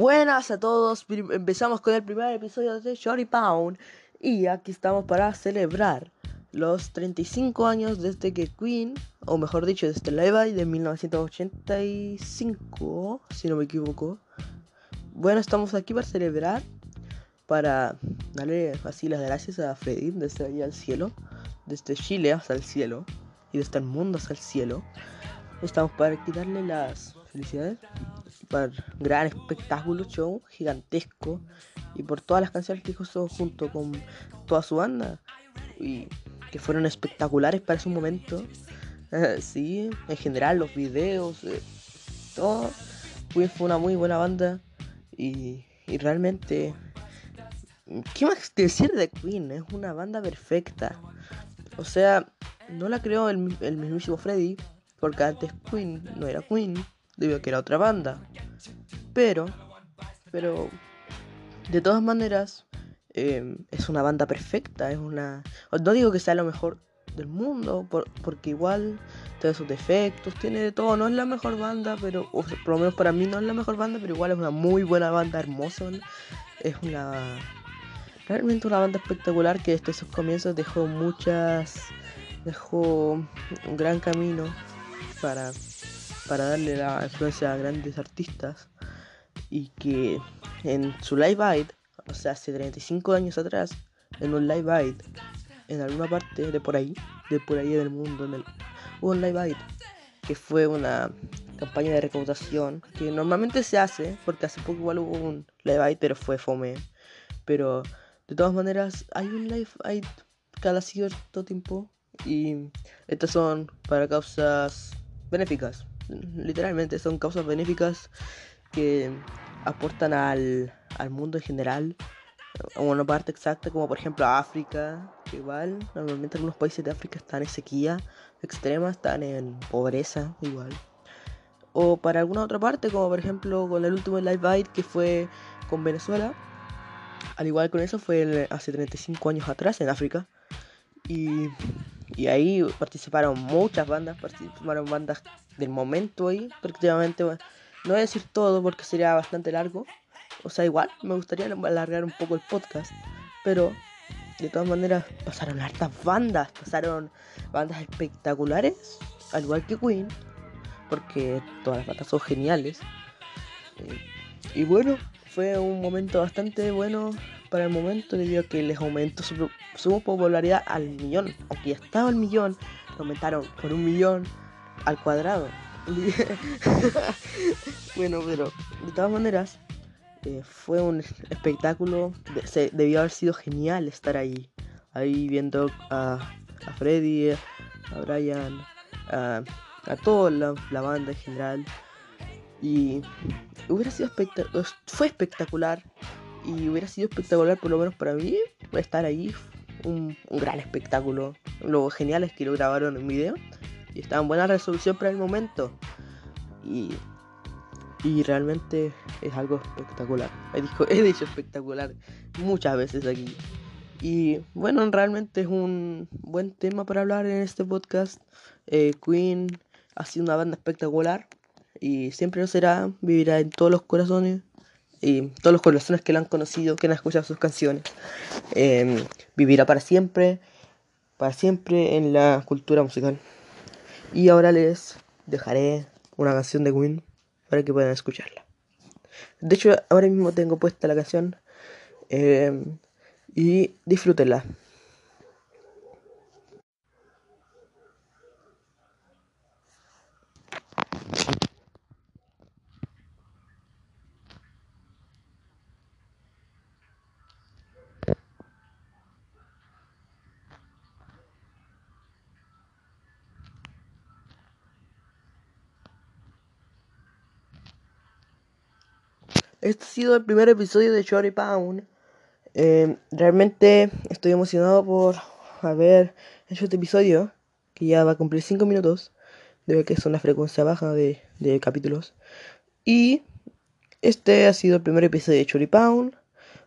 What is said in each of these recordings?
Buenas a todos, empezamos con el primer episodio de Shorty Pound y aquí estamos para celebrar los 35 años desde que Queen, o mejor dicho, desde Live Aid de 1985, si no me equivoco. Bueno, estamos aquí para celebrar, para darle así las gracias a Freddy desde allá al cielo, desde Chile hasta el cielo y desde el mundo hasta el cielo. Estamos para quitarle las felicidades por gran espectáculo, show gigantesco y por todas las canciones que hizo junto con toda su banda y que fueron espectaculares para ese momento. sí, en general los videos, eh, todo. Fue, fue una muy buena banda y, y realmente, ¿qué más decir de Queen? Es una banda perfecta. O sea, no la creó el, el mismísimo Freddy, porque antes Queen no era Queen debido a que era otra banda. Pero, pero, de todas maneras, em, es una banda perfecta, es una... No digo que sea lo mejor del mundo, porque igual tiene sus defectos, tiene de todo, no es la mejor banda, pero, por lo menos para mí no es la mejor banda, pero igual es una muy buena banda, hermosa, es una... Realmente una banda espectacular que desde sus comienzos dejó muchas... dejó un gran camino para para darle la influencia a grandes artistas y que en su Live Aid, o sea, hace 35 años atrás, en un Live Aid, en alguna parte de por ahí, de por ahí del mundo, en el, hubo un Live Aid que fue una campaña de recaudación que normalmente se hace, porque hace poco igual hubo un Live Aid, pero fue fome. Pero de todas maneras, hay un Live Aid cada cierto tiempo y estas son para causas benéficas literalmente son causas benéficas que aportan al, al mundo en general. A una parte exacta como por ejemplo África igual normalmente algunos países de África están en sequía extrema están en pobreza igual. O para alguna otra parte como por ejemplo con el último Live Aid que fue con Venezuela. Al igual con eso fue hace 35 años atrás en África. Y y ahí participaron muchas bandas, participaron bandas del momento ahí, prácticamente. No voy a decir todo porque sería bastante largo. O sea, igual me gustaría alargar un poco el podcast. Pero de todas maneras pasaron hartas bandas, pasaron bandas espectaculares, al igual que Queen, porque todas las bandas son geniales. Eh, y bueno, fue un momento bastante bueno para el momento debido a que les aumentó su, popularidad al millón. Ya estaba al millón, lo aumentaron por un millón al cuadrado. bueno, pero de todas maneras, eh, fue un espectáculo. debió haber sido genial estar ahí. Ahí viendo a, a Freddy, a Brian, a, a toda la, la, banda en general. Y hubiera sido espectacular. Fue espectacular y hubiera sido espectacular, por lo menos para mí, estar ahí. Un, gran espectáculo. Lo genial es que lo grabaron en video y estaba en buena resolución para el momento. Y, y realmente es algo espectacular. He dicho, espectacular muchas veces aquí. Y bueno, realmente es un buen tema para hablar en este podcast. Eh, Queen ha sido una banda espectacular y siempre lo será, vivirá en todos los corazones y todos los corazones que la han conocido, que han escuchado sus canciones, em, vivirá para siempre, para siempre en la cultura musical. Y ahora les dejaré una canción de Queen para que puedan escucharla. De hecho, ahora mismo tengo puesta la canción em, y disfrútenla. Este ha sido el primer episodio de Shorty Pound. Eh, realmente estoy emocionado por haber hecho este episodio, que ya va a cumplir 5 minutos, debe que es una frecuencia baja de, capítulos. Y este ha sido el primer episodio de Shorty Pound.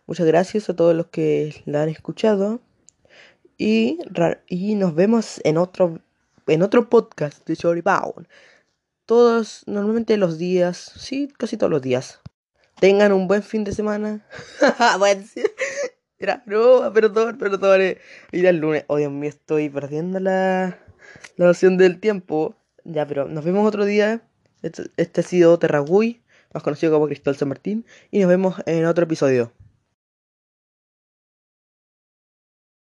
Muchas gracias a todos los que la han escuchado. Y, y nos vemos en otro, en otro podcast de Shorty Pound. Todos, normalmente los días, sí, casi todos los días Tengan un buen fin de semana. Era broma, perdón, perdón. Ir el lunes. Oh, Dios mío, estoy perdiendo la, la noción del tiempo. Ya, pero nos vemos otro día. Este, este ha sido Terragui, más conocido como Cristóbal San Martín. Y nos vemos en otro episodio.